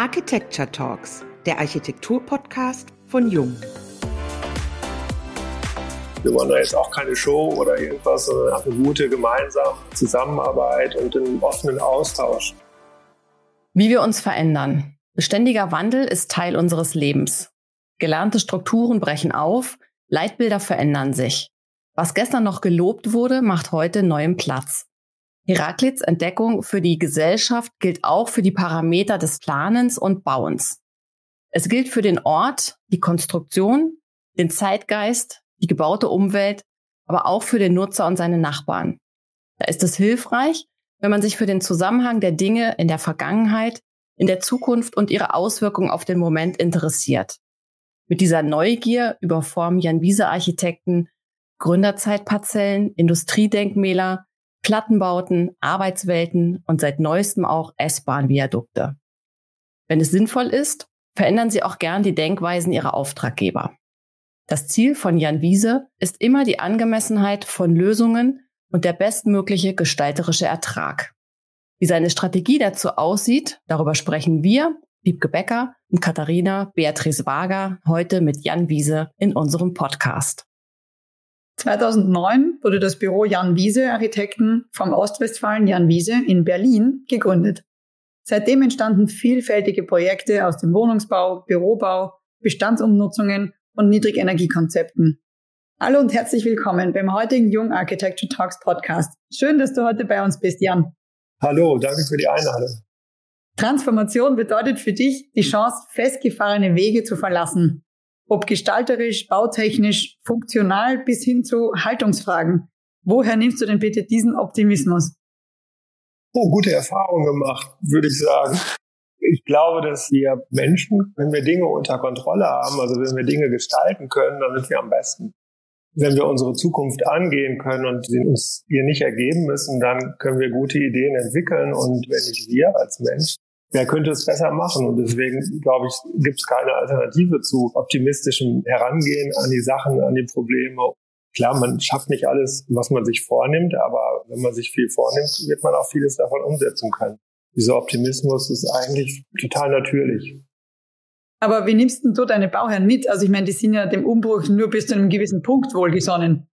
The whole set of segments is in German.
Architecture Talks, der Architektur-Podcast von Jung. Wir wollen da jetzt auch keine Show oder irgendwas, sondern eine gute gemeinsame Zusammenarbeit und einen offenen Austausch. Wie wir uns verändern. Beständiger Wandel ist Teil unseres Lebens. Gelernte Strukturen brechen auf, Leitbilder verändern sich. Was gestern noch gelobt wurde, macht heute neuen Platz. Heraklits Entdeckung für die Gesellschaft gilt auch für die Parameter des Planens und Bauens. Es gilt für den Ort, die Konstruktion, den Zeitgeist, die gebaute Umwelt, aber auch für den Nutzer und seine Nachbarn. Da ist es hilfreich, wenn man sich für den Zusammenhang der Dinge in der Vergangenheit, in der Zukunft und ihre Auswirkungen auf den Moment interessiert. Mit dieser Neugier überformen Jan Wiese Architekten Gründerzeitparzellen, Industriedenkmäler, Plattenbauten, Arbeitswelten und seit neuestem auch S-Bahn-Viadukte. Wenn es sinnvoll ist, verändern Sie auch gern die Denkweisen Ihrer Auftraggeber. Das Ziel von Jan Wiese ist immer die Angemessenheit von Lösungen und der bestmögliche gestalterische Ertrag. Wie seine Strategie dazu aussieht, darüber sprechen wir, Wiebke Becker und Katharina Beatrice Wager, heute mit Jan Wiese in unserem Podcast. 2009 wurde das Büro Jan Wiese Architekten vom Ostwestfalen Jan Wiese in Berlin gegründet. Seitdem entstanden vielfältige Projekte aus dem Wohnungsbau, Bürobau, Bestandsumnutzungen und Niedrigenergiekonzepten. Hallo und herzlich willkommen beim heutigen Jung Architecture Talks Podcast. Schön, dass du heute bei uns bist, Jan. Hallo, danke für die Einladung. Transformation bedeutet für dich die Chance, festgefahrene Wege zu verlassen ob gestalterisch, bautechnisch, funktional bis hin zu Haltungsfragen. Woher nimmst du denn bitte diesen Optimismus? Oh, gute Erfahrungen gemacht, würde ich sagen. Ich glaube, dass wir Menschen, wenn wir Dinge unter Kontrolle haben, also wenn wir Dinge gestalten können, dann sind wir am besten. Wenn wir unsere Zukunft angehen können und uns ihr nicht ergeben müssen, dann können wir gute Ideen entwickeln. Und wenn nicht wir als Mensch, wer könnte es besser machen? Und deswegen, glaube ich, gibt es keine Alternative zu optimistischem Herangehen an die Sachen, an die Probleme. Klar, man schafft nicht alles, was man sich vornimmt, aber wenn man sich viel vornimmt, wird man auch vieles davon umsetzen können. Dieser Optimismus ist eigentlich total natürlich. Aber wie nimmst denn du deine Bauherren mit? Also ich meine, die sind ja dem Umbruch nur bis zu einem gewissen Punkt wohlgesonnen.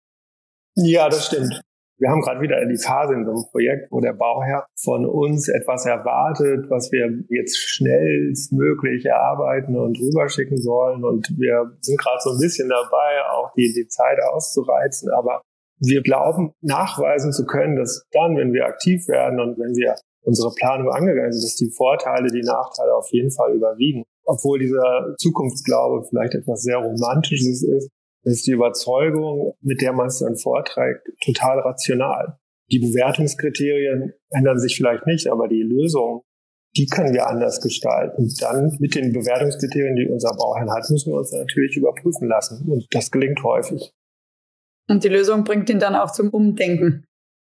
Ja, das stimmt. Wir haben gerade wieder die Phase in so einem Projekt, wo der Bauherr von uns etwas erwartet, was wir jetzt schnellstmöglich erarbeiten und rüberschicken sollen. Und wir sind gerade so ein bisschen dabei, auch die, die Zeit auszureizen. Aber wir glauben, nachweisen zu können, dass dann, wenn wir aktiv werden und wenn wir unsere Planung angegangen sind, dass die Vorteile, die Nachteile auf jeden Fall überwiegen. Obwohl dieser Zukunftsglaube vielleicht etwas sehr Romantisches ist, ist die Überzeugung, mit der man es dann vorträgt, total rational. Die Bewertungskriterien ändern sich vielleicht nicht, aber die Lösung, die können wir anders gestalten. Und dann mit den Bewertungskriterien, die unser Bauherr hat, müssen wir uns natürlich überprüfen lassen. Und das gelingt häufig. Und die Lösung bringt ihn dann auch zum Umdenken.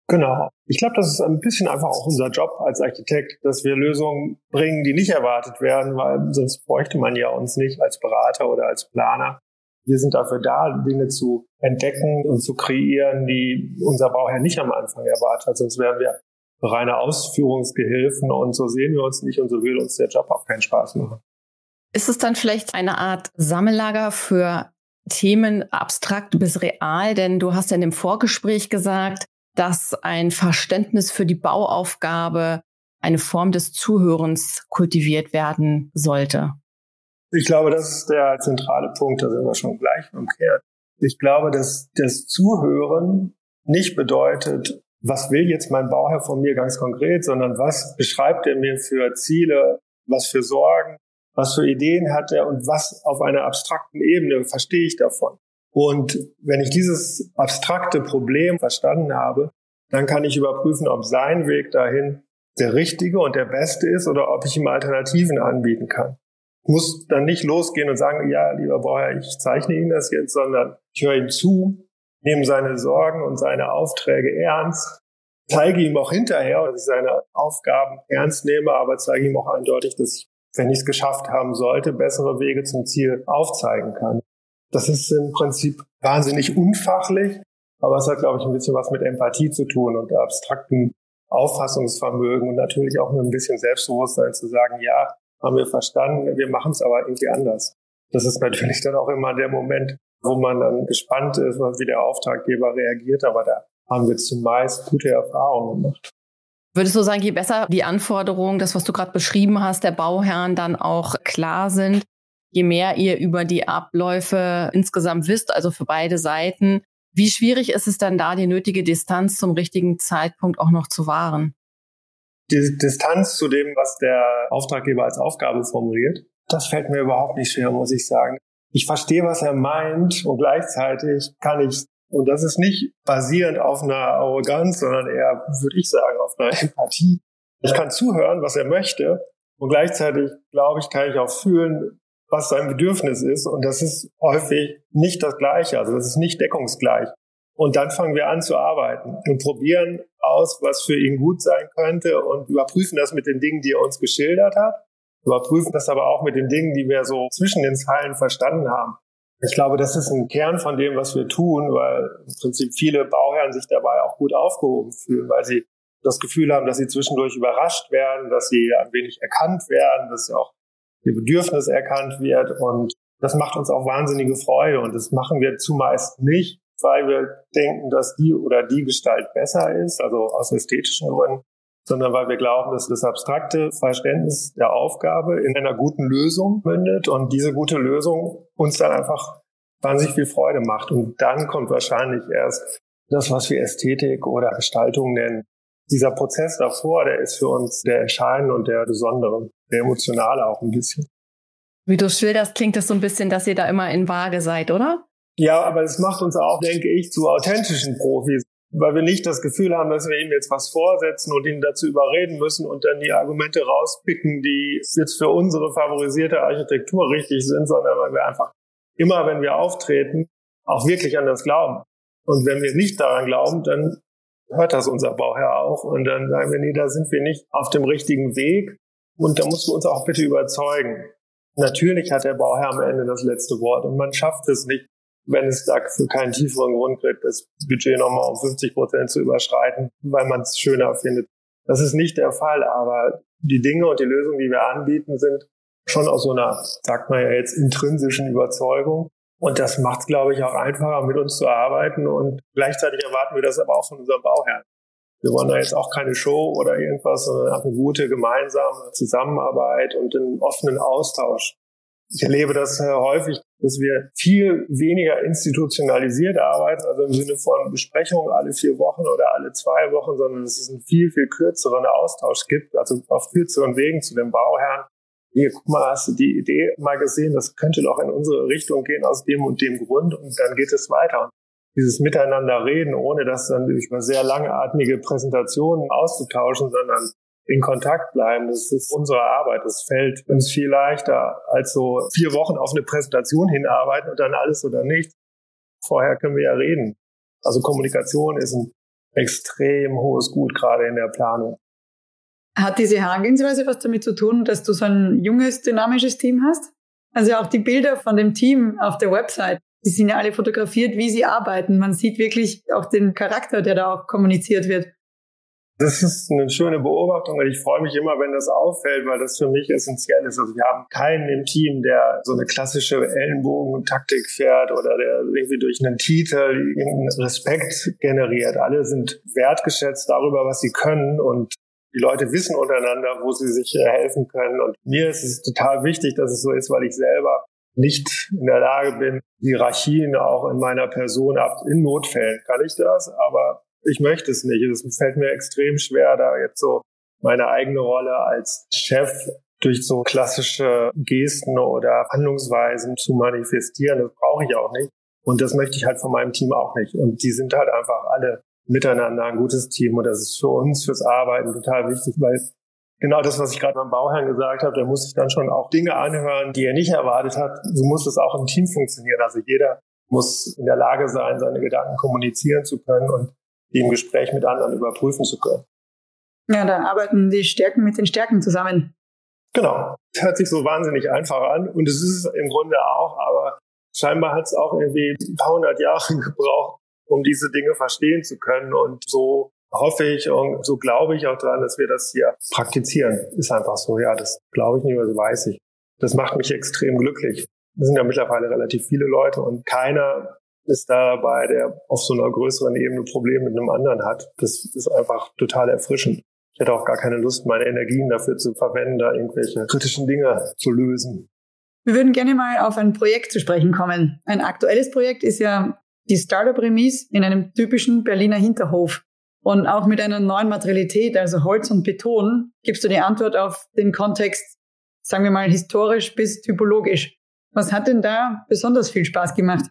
Genau. Ich glaube, das ist ein bisschen einfach auch unser Job als Architekt, dass wir Lösungen bringen, die nicht erwartet werden, weil sonst bräuchte man ja uns nicht als Berater oder als Planer. Wir sind dafür da, Dinge zu entdecken und zu kreieren, die unser Bauherr nicht am Anfang erwartet. Sonst wären wir reine Ausführungsgehilfen und so sehen wir uns nicht und so will uns der Job auch keinen Spaß machen. Ist es dann vielleicht eine Art Sammellager für Themen abstrakt bis real? Denn du hast ja in dem Vorgespräch gesagt, dass ein Verständnis für die Bauaufgabe eine Form des Zuhörens kultiviert werden sollte. Ich glaube, das ist der zentrale Punkt, da sind wir schon gleich umkehrt. Ich glaube, dass das Zuhören nicht bedeutet, was will jetzt mein Bauherr von mir ganz konkret, sondern was beschreibt er mir für Ziele, was für Sorgen, was für Ideen hat er und was auf einer abstrakten Ebene verstehe ich davon. Und wenn ich dieses abstrakte Problem verstanden habe, dann kann ich überprüfen, ob sein Weg dahin der richtige und der beste ist oder ob ich ihm Alternativen anbieten kann muss dann nicht losgehen und sagen, ja, lieber Bauherr, ich zeichne Ihnen das jetzt, sondern ich höre ihm zu, nehme seine Sorgen und seine Aufträge ernst, zeige ihm auch hinterher, dass ich seine Aufgaben ernst nehme, aber zeige ihm auch eindeutig, dass ich, wenn ich es geschafft haben sollte, bessere Wege zum Ziel aufzeigen kann. Das ist im Prinzip wahnsinnig unfachlich, aber es hat, glaube ich, ein bisschen was mit Empathie zu tun und abstrakten Auffassungsvermögen und natürlich auch mit ein bisschen Selbstbewusstsein zu sagen, ja, haben wir verstanden, wir machen es aber irgendwie anders. Das ist natürlich dann auch immer der Moment, wo man dann gespannt ist, wie der Auftraggeber reagiert, aber da haben wir zumeist gute Erfahrungen gemacht. Würdest du sagen, je besser die Anforderungen, das, was du gerade beschrieben hast, der Bauherren dann auch klar sind, je mehr ihr über die Abläufe insgesamt wisst, also für beide Seiten, wie schwierig ist es dann da, die nötige Distanz zum richtigen Zeitpunkt auch noch zu wahren? Die Distanz zu dem, was der Auftraggeber als Aufgabe formuliert, das fällt mir überhaupt nicht schwer, muss ich sagen. Ich verstehe, was er meint und gleichzeitig kann ich, und das ist nicht basierend auf einer Arroganz, sondern eher, würde ich sagen, auf einer Empathie. Ich kann zuhören, was er möchte und gleichzeitig, glaube ich, kann ich auch fühlen, was sein Bedürfnis ist. Und das ist häufig nicht das Gleiche. Also das ist nicht deckungsgleich. Und dann fangen wir an zu arbeiten und probieren aus, was für ihn gut sein könnte und überprüfen das mit den Dingen, die er uns geschildert hat. Überprüfen das aber auch mit den Dingen, die wir so zwischen den Zeilen verstanden haben. Ich glaube, das ist ein Kern von dem, was wir tun, weil im Prinzip viele Bauherren sich dabei auch gut aufgehoben fühlen, weil sie das Gefühl haben, dass sie zwischendurch überrascht werden, dass sie ein wenig erkannt werden, dass auch ihr Bedürfnis erkannt wird. Und das macht uns auch wahnsinnige Freude. Und das machen wir zumeist nicht, weil wir denken, dass die oder die Gestalt besser ist, also aus ästhetischen Gründen, sondern weil wir glauben, dass das abstrakte Verständnis der Aufgabe in einer guten Lösung mündet und diese gute Lösung uns dann einfach wahnsinnig viel Freude macht. Und dann kommt wahrscheinlich erst das, was wir Ästhetik oder Gestaltung nennen. Dieser Prozess davor, der ist für uns der entscheidende und der besondere der emotionale auch ein bisschen. Wie du schilderst, klingt das so ein bisschen, dass ihr da immer in Waage seid, oder? Ja, aber es macht uns auch, denke ich, zu authentischen Profis, weil wir nicht das Gefühl haben, dass wir ihm jetzt was vorsetzen und ihn dazu überreden müssen und dann die Argumente rauspicken, die jetzt für unsere favorisierte Architektur richtig sind, sondern weil wir einfach immer, wenn wir auftreten, auch wirklich an das glauben. Und wenn wir nicht daran glauben, dann hört das unser Bauherr auch und dann sagen wir, nee, da sind wir nicht auf dem richtigen Weg und da musst du uns auch bitte überzeugen. Natürlich hat der Bauherr am Ende das letzte Wort und man schafft es nicht, wenn es dafür keinen tieferen Grund gibt, das Budget nochmal um 50 Prozent zu überschreiten, weil man es schöner findet. Das ist nicht der Fall, aber die Dinge und die Lösungen, die wir anbieten, sind schon aus so einer, sagt man ja jetzt, intrinsischen Überzeugung. Und das macht es, glaube ich, auch einfacher, mit uns zu arbeiten. Und gleichzeitig erwarten wir das aber auch von unserem Bauherrn. Wir wollen da jetzt auch keine Show oder irgendwas, sondern eine gute gemeinsame Zusammenarbeit und einen offenen Austausch. Ich erlebe das häufig, dass wir viel weniger institutionalisiert arbeiten, also im Sinne von Besprechungen alle vier Wochen oder alle zwei Wochen, sondern dass es einen viel, viel kürzeren Austausch gibt, also auf kürzeren Wegen zu dem Bauherrn. Hier, guck mal, hast du die Idee mal gesehen, das könnte doch in unsere Richtung gehen aus dem und dem Grund und dann geht es weiter dieses Miteinander reden, ohne das dann über sehr langatmige Präsentationen auszutauschen, sondern in Kontakt bleiben. Das ist unsere Arbeit. Das fällt uns viel leichter, als so vier Wochen auf eine Präsentation hinarbeiten und dann alles oder nichts. Vorher können wir ja reden. Also Kommunikation ist ein extrem hohes Gut, gerade in der Planung. Hat diese Herangehensweise was damit zu tun, dass du so ein junges, dynamisches Team hast? Also auch die Bilder von dem Team auf der Website, die sind ja alle fotografiert, wie sie arbeiten. Man sieht wirklich auch den Charakter, der da auch kommuniziert wird. Das ist eine schöne Beobachtung und ich freue mich immer, wenn das auffällt, weil das für mich essentiell ist. Also wir haben keinen im Team, der so eine klassische Ellenbogen-Taktik fährt oder der irgendwie durch einen Titel Respekt generiert. Alle sind wertgeschätzt darüber, was sie können und die Leute wissen untereinander, wo sie sich helfen können. Und mir ist es total wichtig, dass es so ist, weil ich selber nicht in der Lage bin, Hierarchien auch in meiner Person ab. In Notfällen kann ich das, aber ich möchte es nicht. Es fällt mir extrem schwer, da jetzt so meine eigene Rolle als Chef durch so klassische Gesten oder Handlungsweisen zu manifestieren. Das brauche ich auch nicht. Und das möchte ich halt von meinem Team auch nicht. Und die sind halt einfach alle miteinander ein gutes Team. Und das ist für uns, fürs Arbeiten total wichtig, weil genau das, was ich gerade beim Bauherrn gesagt habe, der muss sich dann schon auch Dinge anhören, die er nicht erwartet hat. So muss es auch im Team funktionieren. Also jeder muss in der Lage sein, seine Gedanken kommunizieren zu können und die im Gespräch mit anderen überprüfen zu können. Ja, dann arbeiten die Stärken mit den Stärken zusammen. Genau. Das hört sich so wahnsinnig einfach an und es ist es im Grunde auch, aber scheinbar hat es auch irgendwie ein paar hundert Jahre gebraucht, um diese Dinge verstehen zu können und so hoffe ich und so glaube ich auch daran, dass wir das hier praktizieren. Ist einfach so, ja, das glaube ich nicht, aber das weiß ich. Das macht mich extrem glücklich. Es sind ja mittlerweile relativ viele Leute und keiner ist da dabei, der auf so einer größeren Ebene Probleme mit einem anderen hat. Das ist einfach total erfrischend. Ich hätte auch gar keine Lust, meine Energien dafür zu verwenden, da irgendwelche kritischen Dinge zu lösen. Wir würden gerne mal auf ein Projekt zu sprechen kommen. Ein aktuelles Projekt ist ja die Startup Remise in einem typischen Berliner Hinterhof. Und auch mit einer neuen Materialität, also Holz und Beton, gibst du die Antwort auf den Kontext, sagen wir mal, historisch bis typologisch. Was hat denn da besonders viel Spaß gemacht?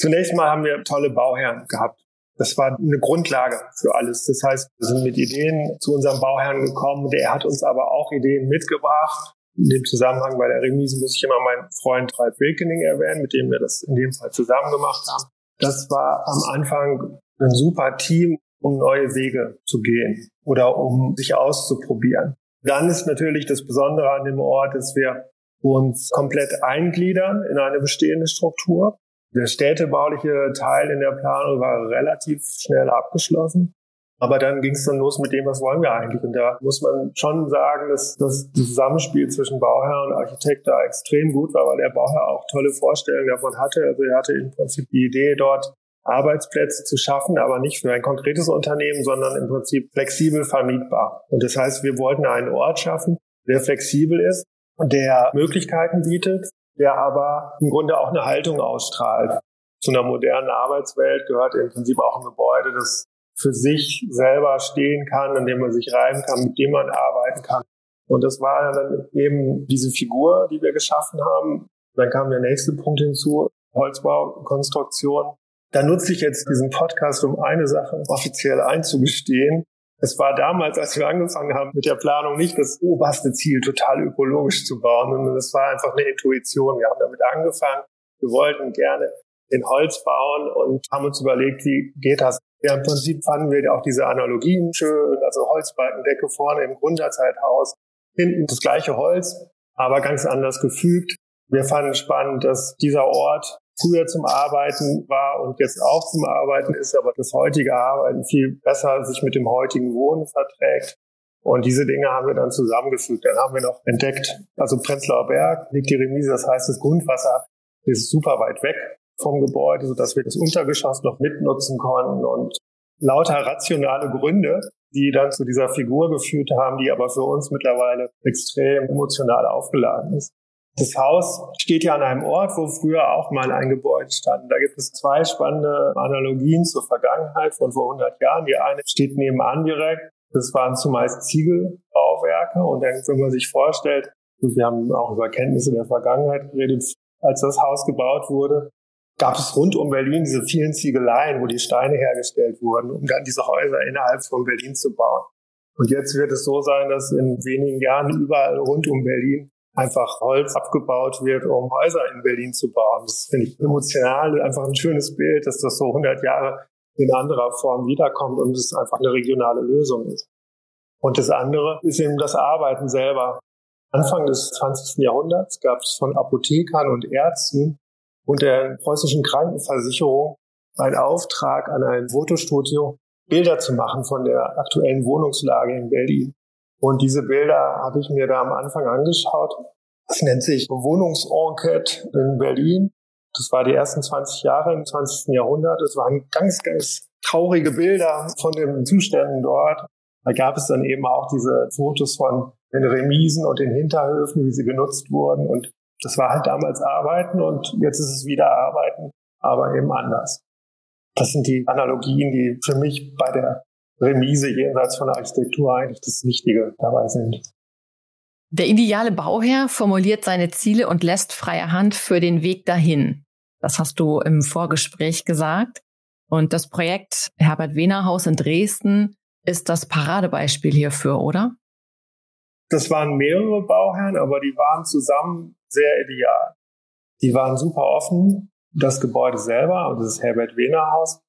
Zunächst mal haben wir tolle Bauherren gehabt. Das war eine Grundlage für alles. Das heißt, wir sind mit Ideen zu unserem Bauherrn gekommen. Der hat uns aber auch Ideen mitgebracht. In dem Zusammenhang bei der Remise muss ich immer meinen Freund Ralf Wilkening erwähnen, mit dem wir das in dem Fall zusammen gemacht haben. Das war am Anfang ein super Team, um neue Wege zu gehen oder um sich auszuprobieren. Dann ist natürlich das Besondere an dem Ort, dass wir uns komplett eingliedern in eine bestehende Struktur. Der städtebauliche Teil in der Planung war relativ schnell abgeschlossen. Aber dann ging es dann los mit dem, was wollen wir eigentlich? Und da muss man schon sagen, dass das Zusammenspiel zwischen Bauherr und Architekt da extrem gut war, weil der Bauherr auch tolle Vorstellungen davon hatte. Also er hatte im Prinzip die Idee, dort Arbeitsplätze zu schaffen, aber nicht für ein konkretes Unternehmen, sondern im Prinzip flexibel vermietbar. Und das heißt, wir wollten einen Ort schaffen, der flexibel ist und der Möglichkeiten bietet, der aber im Grunde auch eine Haltung ausstrahlt. Zu einer modernen Arbeitswelt gehört im Prinzip auch ein Gebäude, das für sich selber stehen kann, in dem man sich reiben kann, mit dem man arbeiten kann. Und das war dann eben diese Figur, die wir geschaffen haben. Dann kam der nächste Punkt hinzu, Holzbaukonstruktion. Da nutze ich jetzt diesen Podcast, um eine Sache offiziell einzugestehen. Es war damals, als wir angefangen haben mit der Planung, nicht das oberste Ziel, total ökologisch zu bauen, sondern es war einfach eine Intuition. Wir haben damit angefangen. Wir wollten gerne in Holz bauen und haben uns überlegt, wie geht das? Ja, im Prinzip fanden wir auch diese Analogien schön, also Holzbalkendecke vorne im Grunderzeithaus, hinten das gleiche Holz, aber ganz anders gefügt. Wir fanden spannend, dass dieser Ort früher zum Arbeiten war und jetzt auch zum Arbeiten ist, aber das heutige Arbeiten viel besser sich mit dem heutigen Wohnen verträgt. Und diese Dinge haben wir dann zusammengefügt. Dann haben wir noch entdeckt, also Prenzlauer Berg liegt die Remise, das heißt, das Grundwasser ist super weit weg vom Gebäude, sodass wir das Untergeschoss noch mitnutzen konnten und lauter rationale Gründe, die dann zu dieser Figur geführt haben, die aber für uns mittlerweile extrem emotional aufgeladen ist. Das Haus steht ja an einem Ort, wo früher auch mal ein Gebäude stand. Da gibt es zwei spannende Analogien zur Vergangenheit von vor 100 Jahren. Die eine steht nebenan direkt. Das waren zumeist Ziegelbauwerke. Und dann, wenn man sich vorstellt, wir haben auch über Kenntnisse der Vergangenheit geredet, als das Haus gebaut wurde, gab es rund um Berlin diese vielen Ziegeleien, wo die Steine hergestellt wurden, um dann diese Häuser innerhalb von Berlin zu bauen. Und jetzt wird es so sein, dass in wenigen Jahren überall rund um Berlin einfach Holz abgebaut wird, um Häuser in Berlin zu bauen. Das finde ich emotional einfach ein schönes Bild, dass das so 100 Jahre in anderer Form wiederkommt und es einfach eine regionale Lösung ist. Und das andere ist eben das Arbeiten selber. Anfang des 20. Jahrhunderts gab es von Apothekern und Ärzten und der preußischen Krankenversicherung einen Auftrag an ein Fotostudio, Bilder zu machen von der aktuellen Wohnungslage in Berlin. Und diese Bilder habe ich mir da am Anfang angeschaut. Das nennt sich Wohnungsenquete in Berlin. Das war die ersten 20 Jahre im 20. Jahrhundert. Es waren ganz, ganz traurige Bilder von den Zuständen dort. Da gab es dann eben auch diese Fotos von den Remisen und den Hinterhöfen, wie sie genutzt wurden. Und das war halt damals Arbeiten und jetzt ist es wieder Arbeiten, aber eben anders. Das sind die Analogien, die für mich bei der Remise jenseits von der Architektur eigentlich das Wichtige dabei sind. Der ideale Bauherr formuliert seine Ziele und lässt freie Hand für den Weg dahin. Das hast du im Vorgespräch gesagt. Und das Projekt Herbert Wehner Haus in Dresden ist das Paradebeispiel hierfür, oder? Das waren mehrere Bauherren, aber die waren zusammen sehr ideal. Die waren super offen. Das Gebäude selber, und das Herbert Wehner Haus,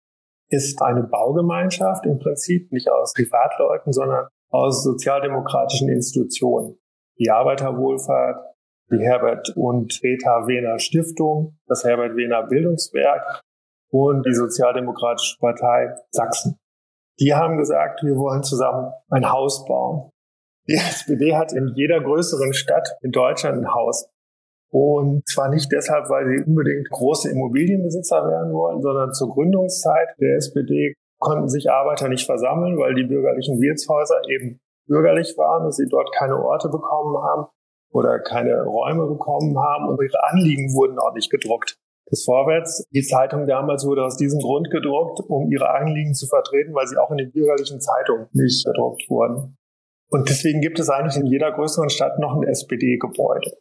ist eine Baugemeinschaft im Prinzip, nicht aus Privatleuten, sondern aus sozialdemokratischen Institutionen. Die Arbeiterwohlfahrt, die Herbert und Rita Wehner Stiftung, das Herbert Wehner Bildungswerk und die Sozialdemokratische Partei Sachsen. Die haben gesagt, wir wollen zusammen ein Haus bauen. Die SPD hat in jeder größeren Stadt in Deutschland ein Haus. Und zwar nicht deshalb, weil sie unbedingt große Immobilienbesitzer werden wollen, sondern zur Gründungszeit der SPD konnten sich Arbeiter nicht versammeln, weil die bürgerlichen Wirtshäuser eben bürgerlich waren, dass sie dort keine Orte bekommen haben oder keine Räume bekommen haben und ihre Anliegen wurden auch nicht gedruckt. Das Vorwärts, die Zeitung damals wurde aus diesem Grund gedruckt, um ihre Anliegen zu vertreten, weil sie auch in den bürgerlichen Zeitungen nicht gedruckt wurden. Und deswegen gibt es eigentlich in jeder größeren Stadt noch ein SPD-Gebäude.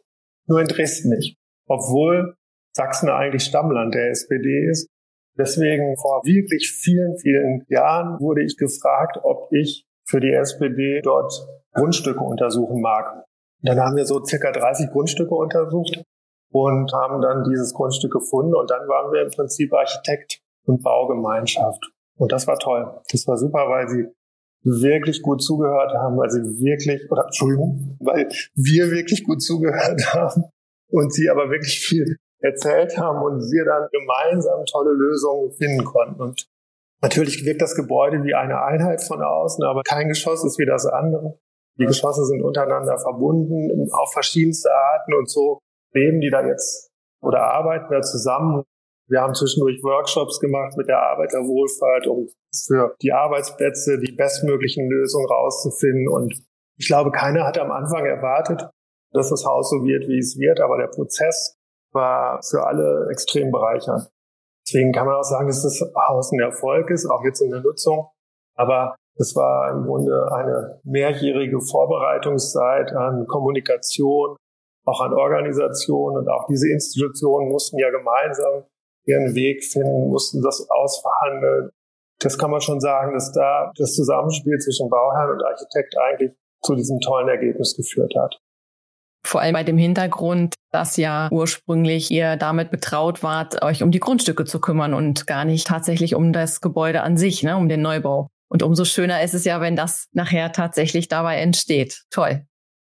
Nur in Dresden nicht. Obwohl Sachsen eigentlich Stammland der SPD ist. Deswegen vor wirklich vielen, vielen Jahren wurde ich gefragt, ob ich für die SPD dort Grundstücke untersuchen mag. Dann haben wir so circa 30 Grundstücke untersucht und haben dann dieses Grundstück gefunden und dann waren wir im Prinzip Architekt und Baugemeinschaft. Und das war toll. Das war super, weil sie wirklich gut zugehört haben, weil sie wirklich, oder Entschuldigung, weil wir wirklich gut zugehört haben und sie aber wirklich viel erzählt haben und wir dann gemeinsam tolle Lösungen finden konnten. Und natürlich wirkt das Gebäude wie eine Einheit von außen, aber kein Geschoss ist wie das andere. Die Geschosse sind untereinander verbunden auf verschiedenste Arten und so leben die da jetzt oder arbeiten da zusammen wir haben zwischendurch Workshops gemacht mit der Arbeiterwohlfahrt, um für die Arbeitsplätze die bestmöglichen Lösungen rauszufinden. Und ich glaube, keiner hat am Anfang erwartet, dass das Haus so wird, wie es wird. Aber der Prozess war für alle extrem bereichernd. Deswegen kann man auch sagen, dass das Haus ein Erfolg ist, auch jetzt in der Nutzung. Aber es war im Grunde eine mehrjährige Vorbereitungszeit an Kommunikation, auch an Organisation und auch diese Institutionen mussten ja gemeinsam ihren Weg finden, mussten das ausverhandeln. Das kann man schon sagen, dass da das Zusammenspiel zwischen Bauherrn und Architekt eigentlich zu diesem tollen Ergebnis geführt hat. Vor allem bei dem Hintergrund, dass ja ursprünglich ihr damit betraut wart, euch um die Grundstücke zu kümmern und gar nicht tatsächlich um das Gebäude an sich, ne, um den Neubau. Und umso schöner ist es ja, wenn das nachher tatsächlich dabei entsteht. Toll.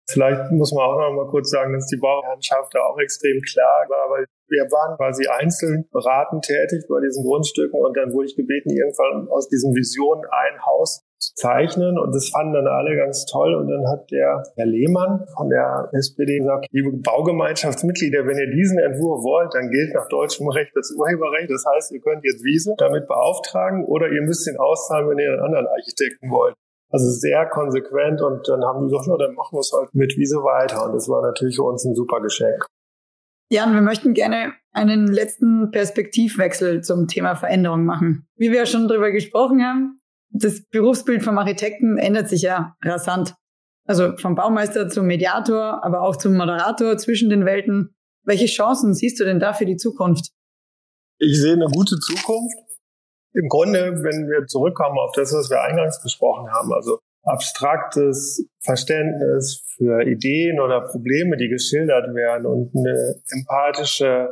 Vielleicht muss man auch noch mal kurz sagen, dass die Bauherrschaft da auch extrem klar war, weil wir waren quasi einzeln beratend tätig bei diesen Grundstücken und dann wurde ich gebeten, irgendwann aus diesen Visionen ein Haus zu zeichnen und das fanden dann alle ganz toll und dann hat der Herr Lehmann von der SPD gesagt, liebe Baugemeinschaftsmitglieder, wenn ihr diesen Entwurf wollt, dann gilt nach deutschem Recht das Urheberrecht. Das heißt, ihr könnt jetzt Wiese damit beauftragen oder ihr müsst ihn auszahlen, wenn ihr einen anderen Architekten wollt. Also sehr konsequent und dann haben die gesagt, ja, dann machen wir es halt mit Wiese weiter und das war natürlich für uns ein super Geschenk. Jan, wir möchten gerne einen letzten Perspektivwechsel zum Thema Veränderung machen. Wie wir ja schon darüber gesprochen haben, das Berufsbild vom Architekten ändert sich ja rasant. Also vom Baumeister zum Mediator, aber auch zum Moderator zwischen den Welten. Welche Chancen siehst du denn da für die Zukunft? Ich sehe eine gute Zukunft. Im Grunde, wenn wir zurückkommen auf das, was wir eingangs besprochen haben, also abstraktes Verständnis für Ideen oder Probleme, die geschildert werden und eine empathische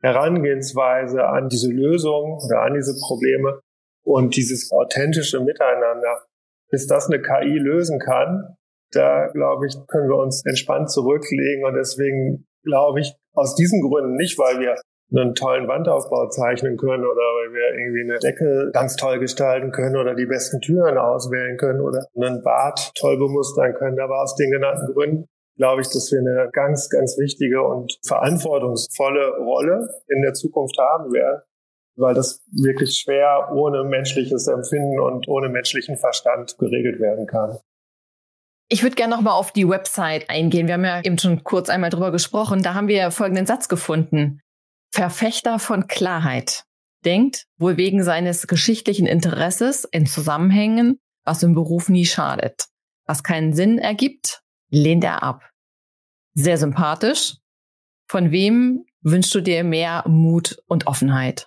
Herangehensweise an diese Lösung oder an diese Probleme und dieses authentische Miteinander, bis das eine KI lösen kann, da glaube ich, können wir uns entspannt zurücklegen. Und deswegen glaube ich aus diesen Gründen nicht, weil wir einen tollen Wandaufbau zeichnen können oder weil wir irgendwie eine Decke ganz toll gestalten können oder die besten Türen auswählen können oder einen Bad toll bemustern können. Aber aus den genannten Gründen glaube ich, dass wir eine ganz, ganz wichtige und verantwortungsvolle Rolle in der Zukunft haben werden, weil das wirklich schwer ohne menschliches Empfinden und ohne menschlichen Verstand geregelt werden kann. Ich würde gerne noch mal auf die Website eingehen. Wir haben ja eben schon kurz einmal drüber gesprochen. Da haben wir folgenden Satz gefunden. Verfechter von Klarheit denkt, wohl wegen seines geschichtlichen Interesses in Zusammenhängen, was im Beruf nie schadet. Was keinen Sinn ergibt, lehnt er ab. Sehr sympathisch. Von wem wünschst du dir mehr Mut und Offenheit?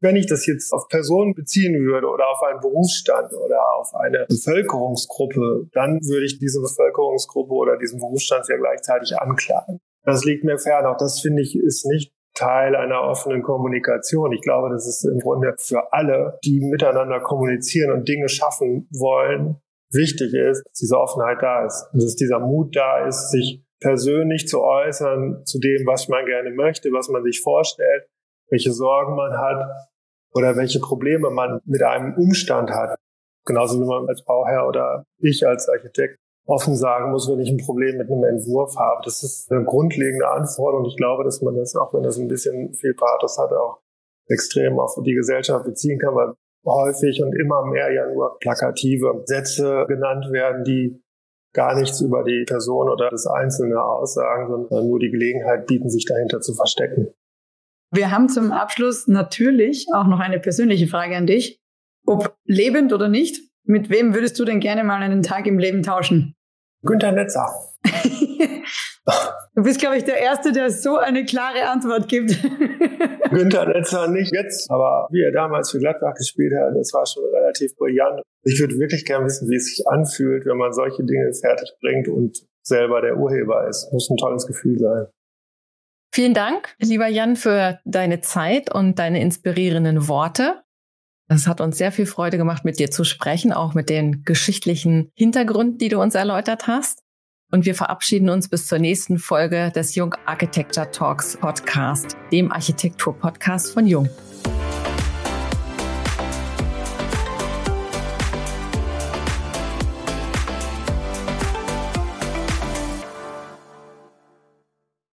Wenn ich das jetzt auf Personen beziehen würde oder auf einen Berufsstand oder auf eine Bevölkerungsgruppe, dann würde ich diese Bevölkerungsgruppe oder diesen Berufsstand ja gleichzeitig anklagen. Das liegt mir fern. Auch das finde ich ist nicht Teil einer offenen Kommunikation. Ich glaube, das ist im Grunde für alle, die miteinander kommunizieren und Dinge schaffen wollen, wichtig ist, dass diese Offenheit da ist. Dass dieser Mut da ist, sich persönlich zu äußern zu dem, was man gerne möchte, was man sich vorstellt, welche Sorgen man hat oder welche Probleme man mit einem Umstand hat. Genauso wie man als Bauherr oder ich als Architekt offen sagen muss, wenn ich ein Problem mit einem Entwurf habe. Das ist eine grundlegende Anforderung. Ich glaube, dass man das, auch wenn das ein bisschen viel Pathos hat, auch extrem auf die Gesellschaft beziehen kann, weil häufig und immer mehr ja nur plakative Sätze genannt werden, die gar nichts über die Person oder das Einzelne aussagen, sondern nur die Gelegenheit bieten, sich dahinter zu verstecken. Wir haben zum Abschluss natürlich auch noch eine persönliche Frage an dich. Ob lebend oder nicht, mit wem würdest du denn gerne mal einen Tag im Leben tauschen? Günter Netzer. du bist, glaube ich, der Erste, der so eine klare Antwort gibt. Günter Netzer nicht jetzt, aber wie er damals für Gladbach gespielt hat, das war schon relativ brillant. Ich würde wirklich gerne wissen, wie es sich anfühlt, wenn man solche Dinge fertig bringt und selber der Urheber ist. Muss ein tolles Gefühl sein. Vielen Dank, lieber Jan, für deine Zeit und deine inspirierenden Worte. Es hat uns sehr viel Freude gemacht, mit dir zu sprechen, auch mit den geschichtlichen Hintergründen, die du uns erläutert hast. Und wir verabschieden uns bis zur nächsten Folge des Jung Architecture Talks Podcast, dem Architektur-Podcast von Jung.